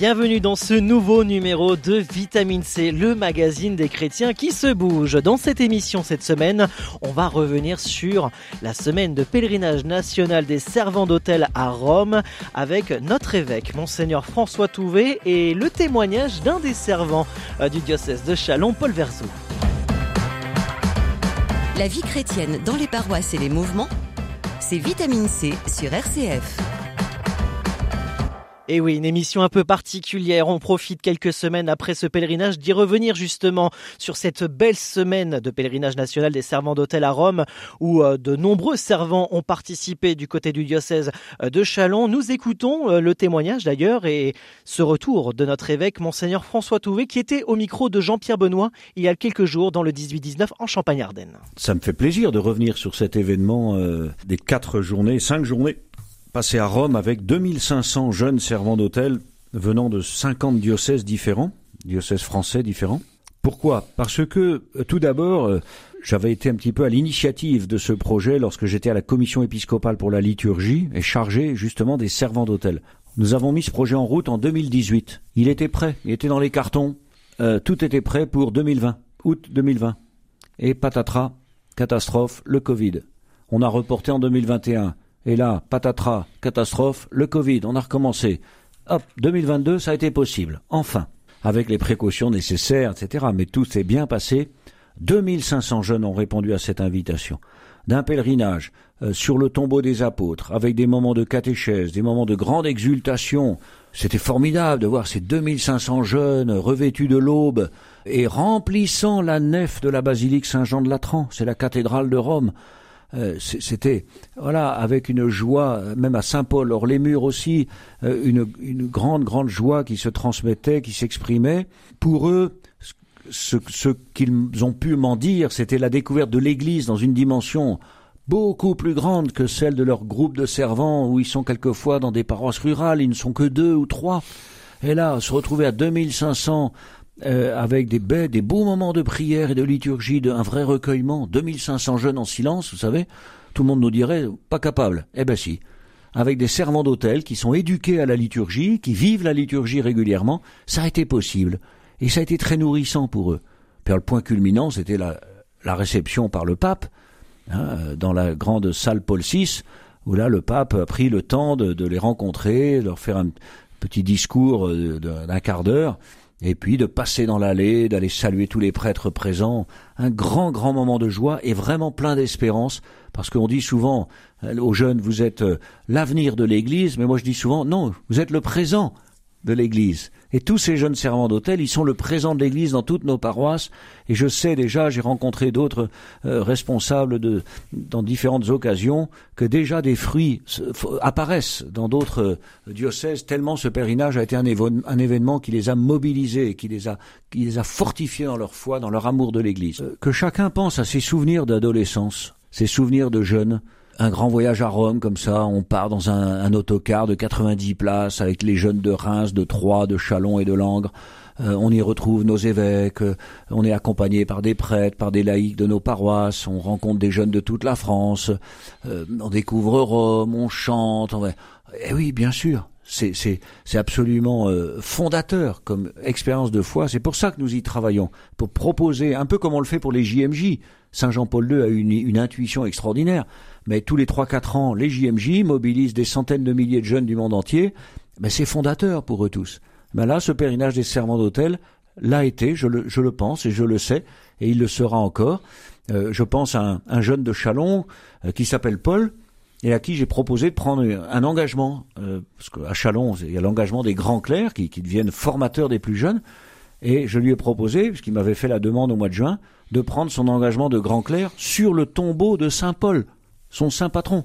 Bienvenue dans ce nouveau numéro de Vitamine C, le magazine des chrétiens qui se bouge. Dans cette émission cette semaine, on va revenir sur la semaine de pèlerinage national des servants d'hôtel à Rome avec notre évêque, monseigneur François Touvet, et le témoignage d'un des servants euh, du diocèse de Chalon, Paul Verzeau. La vie chrétienne dans les paroisses et les mouvements, c'est Vitamine C sur RCF. Et oui, une émission un peu particulière. On profite quelques semaines après ce pèlerinage d'y revenir justement sur cette belle semaine de pèlerinage national des servants d'hôtel à Rome où euh, de nombreux servants ont participé du côté du diocèse euh, de Chalon. Nous écoutons euh, le témoignage d'ailleurs et ce retour de notre évêque, Monseigneur François Touvet, qui était au micro de Jean-Pierre Benoît il y a quelques jours dans le 18-19 en Champagne-Ardenne. Ça me fait plaisir de revenir sur cet événement des quatre journées, cinq journées passé à Rome avec 2500 jeunes servants d'hôtel venant de 50 diocèses différents, diocèses français différents. Pourquoi? Parce que euh, tout d'abord, euh, j'avais été un petit peu à l'initiative de ce projet lorsque j'étais à la commission épiscopale pour la liturgie et chargé justement des servants d'hôtel. Nous avons mis ce projet en route en 2018. Il était prêt, il était dans les cartons, euh, tout était prêt pour 2020, août 2020. Et patatras, catastrophe, le Covid. On a reporté en 2021. Et là, patatras, catastrophe, le Covid, on a recommencé. Hop, 2022, ça a été possible. Enfin, avec les précautions nécessaires, etc. Mais tout s'est bien passé. 2500 jeunes ont répondu à cette invitation. D'un pèlerinage euh, sur le tombeau des apôtres, avec des moments de catéchèse, des moments de grande exultation. C'était formidable de voir ces 2500 jeunes revêtus de l'aube et remplissant la nef de la basilique Saint-Jean de Latran. C'est la cathédrale de Rome. Euh, c'était voilà avec une joie, même à Saint-Paul, hors les murs aussi, euh, une, une grande grande joie qui se transmettait, qui s'exprimait. Pour eux, ce, ce qu'ils ont pu m'en dire, c'était la découverte de l'Église dans une dimension beaucoup plus grande que celle de leur groupe de servants où ils sont quelquefois dans des paroisses rurales, ils ne sont que deux ou trois. Et là, se retrouver à 2500 euh, avec des, bêtes, des beaux moments de prière et de liturgie, de, un vrai recueillement, 2500 jeunes en silence, vous savez, tout le monde nous dirait pas capable. Eh ben si, avec des servants d'hôtel qui sont éduqués à la liturgie, qui vivent la liturgie régulièrement, ça a été possible. Et ça a été très nourrissant pour eux. Puis le point culminant, c'était la, la, réception par le pape, hein, dans la grande salle Paul VI, où là le pape a pris le temps de, de les rencontrer, de leur faire un petit discours euh, d'un quart d'heure, et puis de passer dans l'allée, d'aller saluer tous les prêtres présents, un grand, grand moment de joie et vraiment plein d'espérance, parce qu'on dit souvent euh, aux jeunes, vous êtes euh, l'avenir de l'Église, mais moi je dis souvent, non, vous êtes le présent de l'Église. Et tous ces jeunes servants d'hôtel, ils sont le présent de l'Église dans toutes nos paroisses. Et je sais déjà, j'ai rencontré d'autres euh, responsables dans différentes occasions, que déjà des fruits apparaissent dans d'autres euh, diocèses, tellement ce pèlerinage a été un, un, événement qui les a mobilisés, qui les a, qui les a fortifiés dans leur foi, dans leur amour de l'Église. Euh, que chacun pense à ses souvenirs d'adolescence, ses souvenirs de jeunes, un grand voyage à Rome comme ça, on part dans un, autocar de 90 places avec les jeunes de Reims, de Troyes, de Chalon et de Langres. Euh, on y retrouve nos évêques, euh, on est accompagné par des prêtres, par des laïcs de nos paroisses, on rencontre des jeunes de toute la France, euh, on découvre Rome, on chante. On... Eh oui, bien sûr, c'est, absolument fondateur comme expérience de foi. C'est pour ça que nous y travaillons, pour proposer, un peu comme on le fait pour les JMJ. Saint Jean-Paul II a une, une intuition extraordinaire mais tous les 3-4 ans, les JMJ mobilisent des centaines de milliers de jeunes du monde entier. Mais c'est fondateur pour eux tous. Mais là, ce pèlerinage des serments d'hôtel l'a été, je le, pense et je le sais, et il le sera encore. Euh, je pense à un, un, jeune de Chalon euh, qui s'appelle Paul, et à qui j'ai proposé de prendre un engagement, euh, parce qu'à Chalon, il y a l'engagement des grands clercs qui, deviennent formateurs des plus jeunes, et je lui ai proposé, puisqu'il m'avait fait la demande au mois de juin, de prendre son engagement de grand clerc sur le tombeau de Saint Paul son saint patron.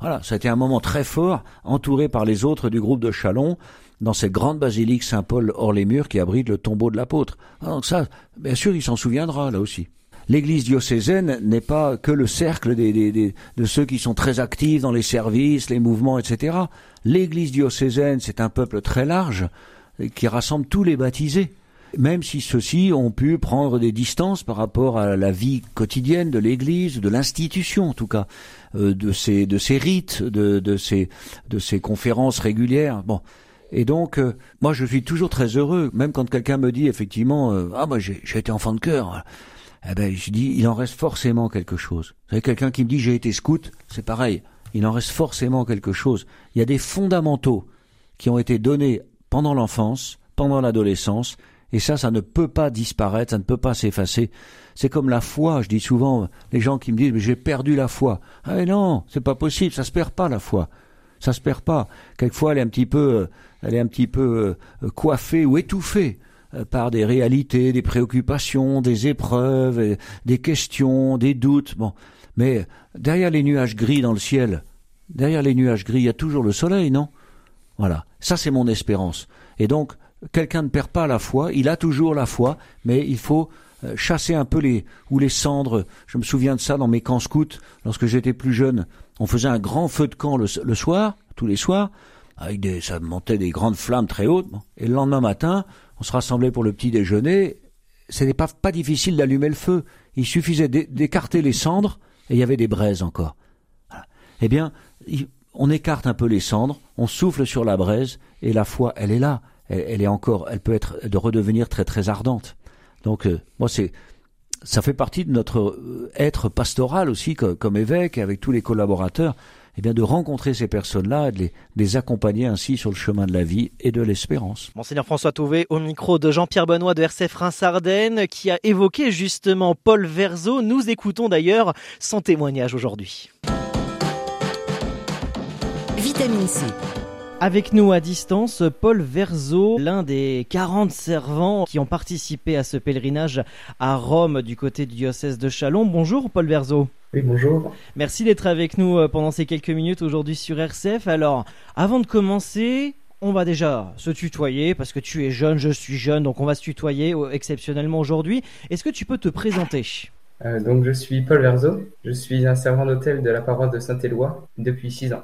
Voilà, ça a un moment très fort, entouré par les autres du groupe de Chalon, dans cette grande basilique Saint-Paul hors les murs qui abrite le tombeau de l'apôtre. Donc ça, bien sûr, il s'en souviendra là aussi. L'église diocésaine n'est pas que le cercle de ceux qui sont très actifs dans les services, les mouvements, etc. L'église diocésaine, c'est un peuple très large qui rassemble tous les baptisés. Même si ceux-ci ont pu prendre des distances par rapport à la vie quotidienne de l'Église, de l'institution en tout cas, euh, de ces rites, de de ces conférences régulières. Bon. Et donc, euh, moi, je suis toujours très heureux, même quand quelqu'un me dit effectivement, euh, ah, moi, j'ai été enfant de cœur. Eh ben, je dis, il en reste forcément quelque chose. Vous savez, quelqu'un qui me dit j'ai été scout, c'est pareil. Il en reste forcément quelque chose. Il y a des fondamentaux qui ont été donnés pendant l'enfance, pendant l'adolescence, et ça, ça ne peut pas disparaître, ça ne peut pas s'effacer. C'est comme la foi. Je dis souvent, les gens qui me disent, mais j'ai perdu la foi. Ah mais non, c'est pas possible, ça se perd pas la foi. Ça se perd pas. Quelquefois, elle est un petit peu, euh, elle est un petit peu euh, coiffée ou étouffée euh, par des réalités, des préoccupations, des épreuves, des questions, des doutes. Bon, mais derrière les nuages gris dans le ciel, derrière les nuages gris, il y a toujours le soleil, non? Voilà. Ça, c'est mon espérance. Et donc, quelqu'un ne perd pas la foi, il a toujours la foi, mais il faut euh, chasser un peu les ou les cendres. Je me souviens de ça dans mes camps scouts lorsque j'étais plus jeune. On faisait un grand feu de camp le, soir, tous les soirs, avec des ça montait des grandes flammes très hautes. Et le lendemain matin, on se rassemblait pour le petit déjeuner. Ce n'était pas pas difficile d'allumer le feu. Il suffisait d'écarter les cendres et il y avait des braises encore. Eh bien, on écarte un peu les cendres, on souffle sur la braise et la foi, elle est là elle, est encore, elle peut être de redevenir très très ardente. Donc euh, moi c'est ça fait partie de notre euh, être pastoral aussi comme, évêque et avec tous les collaborateurs, eh bien de rencontrer ces personnes-là, de les, les, accompagner ainsi sur le chemin de la vie et de l'espérance. Monseigneur François Touvé au micro de Jean-Pierre Benoît de RCF Reims-Ardennes qui a évoqué justement Paul Verzo. Nous écoutons d'ailleurs son témoignage aujourd'hui. Vitamine C avec nous à distance, Paul Verzo, l'un des 40 servants qui ont participé à ce pèlerinage à Rome du côté du diocèse de Chalon. Bonjour Paul Verzo. Oui, bonjour. Merci d'être avec nous euh, pendant ces quelques minutes aujourd'hui sur RCF. Alors, avant de commencer, on va déjà se tutoyer parce que tu es jeune, je suis jeune, donc on va se tutoyer euh, exceptionnellement aujourd'hui. Est-ce que tu peux te présenter? Euh, Donc, je suis Paul Verzo. Je suis un servant d'hôtel de la paroisse de Saint-Éloi depuis 6 ans.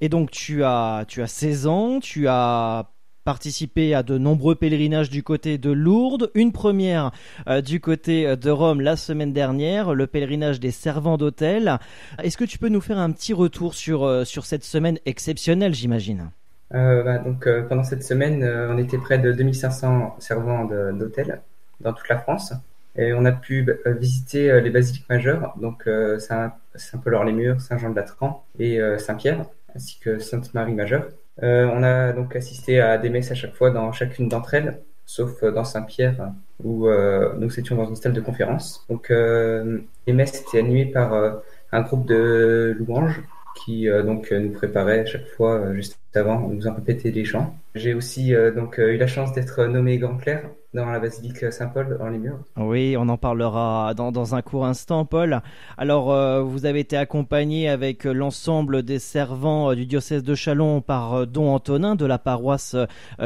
Et donc tu as, tu as 16 ans, tu as participé à de nombreux pèlerinages du côté de Lourdes, une première euh, du côté de Rome la semaine dernière, le pèlerinage des servants d'hôtel. Est-ce que tu peux nous faire un petit retour sur, euh, cette semaine exceptionnelle, j'imagine? Euh, bah, donc pendant cette semaine, on était près de 2500 servants d'hôtel dans toute la France. Et on a pu visiter les basiliques majeures, donc Saint-Paul-Hors-les-Murs, Saint-Jean-de-Latran et Saint-Pierre ainsi que Sainte Marie Majeure. Euh, on a donc assisté à des messes à chaque fois dans chacune d'entre elles, sauf dans Saint-Pierre où euh, nous étions dans une salle de conférence. Donc euh, les messes étaient animées par un groupe de louanges qui donc nous préparait à chaque fois juste avant, on nous en répétait les chants. J'ai aussi donc eu la chance d'être nommé Grand Clair dans la basilique Saint-Paul en Limours. Oui, on en parlera dans, dans un court instant, Paul. Alors, euh, vous avez été accompagné avec l'ensemble des servants euh, du diocèse de Chalon par euh, Don Antonin de la paroisse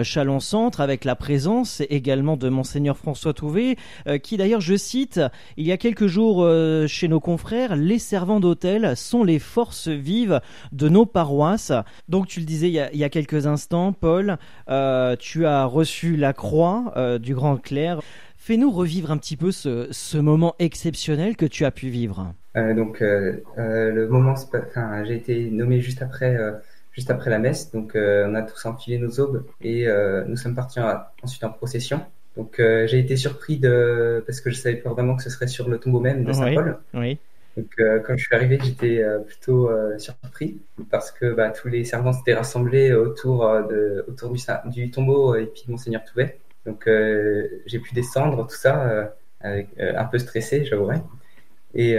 Chalon Centre, avec la présence également de monseigneur François Touvé, qui d'ailleurs, je cite, il y a quelques jours chez nos confrères, les servants d'hôtel sont les forces vives de nos paroisses. Donc, tu le disais il y a, il y a quelques instants, Paul, tu as reçu la croix du Grand Clair. Fais-nous revivre un petit peu ce, moment exceptionnel que tu as pu vivre. Euh, donc, euh, euh, le moment, enfin, j'ai été nommé juste après, juste après la messe. Donc, on a tous enfilé nos aubes et nous sommes partis ensuite en procession. Donc, j'ai été surpris de parce que je savais pas vraiment que ce serait sur le tombeau même de Saint Paul. Oui. Donc, quand je suis arrivé, j'étais plutôt surpris parce que bah, tous les servants s'étaient rassemblés autour de autour du, du tombeau et puis Monseigneur Touvet. Donc euh, j'ai pu descendre tout ça euh, avec, euh, un peu stressé, j'avouerais. Et,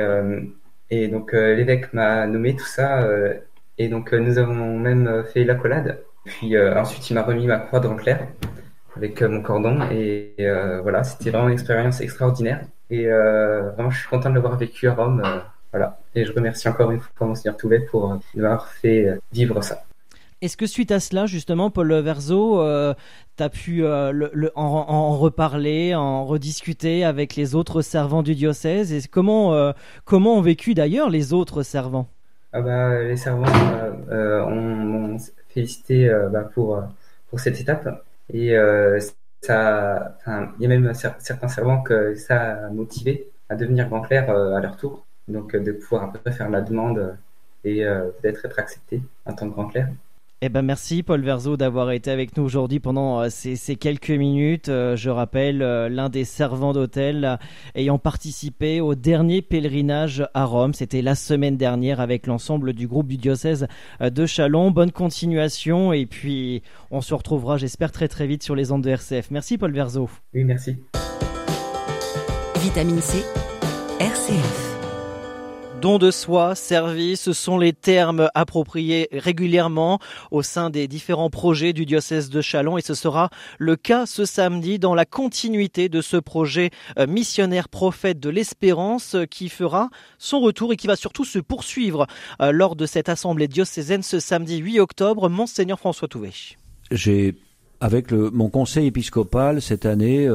et donc l'évêque m'a nommé tout ça et donc nous avons même fait l'accolade. Puis ensuite il m'a remis ma croix de clair avec mon cordon et, voilà c'était vraiment une expérience extraordinaire et vraiment je suis content de l'avoir vécu à Rome. voilà et je remercie encore une fois Monseigneur Touvet pour nous avoir fait vivre ça. Est-ce que suite à cela, justement, Paul Verzo, euh, tu as pu euh, en, reparler, en rediscuter avec les autres servants du diocèse? Et comment, euh, comment ont vécu d'ailleurs les autres servants? Ah bah, Les servants ont, félicité bah, pour, pour cette étape. Et il y a même certains servants que ça a motivé à devenir grand clerc à leur tour. Donc de pouvoir à peu près faire la demande et peut-être être accepté en tant que grand clerc. Eh ben merci Paul Verzo d'avoir été avec nous aujourd'hui pendant euh, ces, quelques minutes. Euh, je rappelle euh, l'un des servants d'hôtel ayant participé au dernier pèlerinage à Rome. C'était la semaine dernière avec l'ensemble du groupe du diocèse de Chalon. Bonne continuation et puis on se retrouvera j'espère très très vite sur les ondes de RCF. Merci Paul Verzo. Oui merci. Vitamine C, RCF. Don de soi, service, ce sont les termes appropriés régulièrement au sein des différents projets du diocèse de Chalon et ce sera le cas ce samedi dans la continuité de ce projet euh, missionnaire prophète de l'espérance euh, qui fera son retour et qui va surtout se poursuivre euh, lors de cette assemblée diocésaine ce samedi 8 octobre. Monseigneur François Touvet. J'ai, avec mon conseil épiscopal cette année,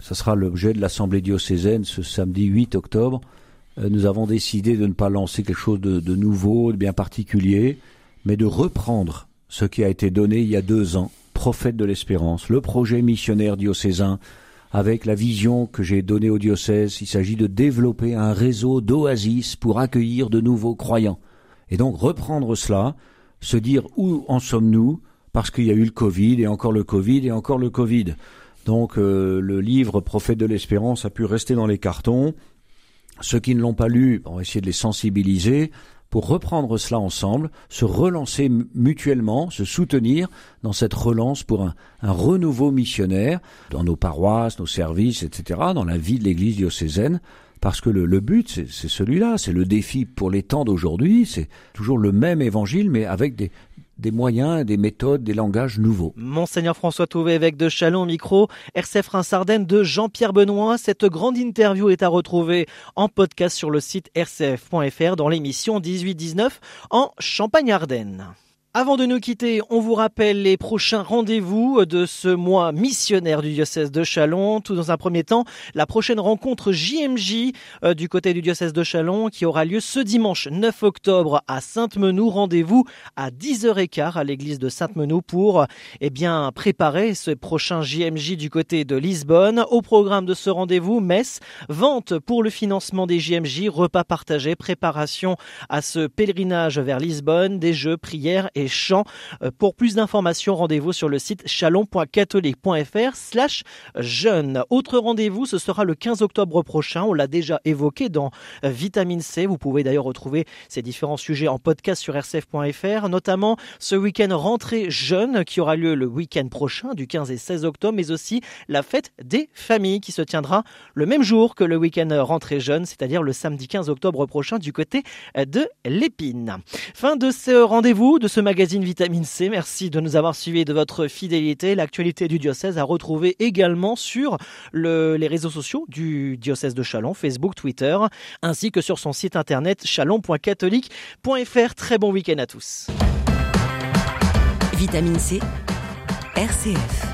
ce sera l'objet de l'assemblée diocésaine ce samedi 8 octobre, euh, nous avons décidé de ne pas lancer quelque chose de, nouveau, de bien particulier, mais de reprendre ce qui a été donné il y a deux ans, prophète de l'espérance, le projet missionnaire diocésain, avec la vision que j'ai donnée au diocèse. Il s'agit de développer un réseau d'oasis pour accueillir de nouveaux croyants. Et donc reprendre cela, se dire où en sommes-nous, parce qu'il y a eu le Covid et encore le Covid et encore le Covid. Donc euh, le livre Prophète de l'espérance a pu rester dans les cartons. Ceux qui ne l'ont pas lu, on va de les sensibiliser pour reprendre cela ensemble, se relancer mutuellement, se soutenir dans cette relance pour un, renouveau missionnaire dans nos paroisses, nos services, etc., dans la vie de l'Église diocésaine, parce que le, le but, c'est celui-là, c'est le défi pour les temps d'aujourd'hui, c'est toujours le même évangile, mais avec des, des moyens, des méthodes, des langages nouveaux. Monseigneur François Touvet, évêque de Chalon, micro, RCF Reims-Ardennes de Jean-Pierre Benoît. Cette grande interview est à retrouver en podcast sur le site rcf.fr dans l'émission 18-19 en Champagne-Ardenne. Avant de nous quitter, on vous rappelle les prochains rendez-vous de ce mois missionnaire du diocèse de Chalon. Tout dans un premier temps, la prochaine rencontre JMJ euh, du côté du diocèse de Chalon qui aura lieu ce dimanche 9 octobre à Sainte-Menou. Rendez-vous à 10h15 à l'église de Sainte-Menou pour eh bien, préparer ce prochain JMJ du côté de Lisbonne. Au programme de ce rendez-vous, messe, vente pour le financement des JMJ, repas partagés, préparation à ce pèlerinage vers Lisbonne, des jeux, prières et chants. Euh, pour plus d'informations, rendez-vous sur le site chalon.catholique.fr slash jeune. Autre rendez-vous, ce sera le 15 octobre prochain. On l'a déjà évoqué dans Vitamine C. Vous pouvez d'ailleurs retrouver ces différents sujets en podcast sur rcf.fr, notamment ce week-end rentrée jeune qui aura lieu le week-end prochain du 15 et 16 octobre, mais aussi la fête des familles qui se tiendra le même jour que le week-end rentrée jeune, c'est-à-dire le samedi 15 octobre prochain du côté de l'Épine. Fin de ce rendez-vous, de ce magazine magazine Vitamine C. Merci de nous avoir suivis de votre fidélité. L'actualité du diocèse à retrouver également sur les réseaux sociaux du diocèse de Chalon, Facebook, Twitter, ainsi que sur son site internet chalon.catholique.fr. Très bon week-end à tous. Vitamine C, RCF.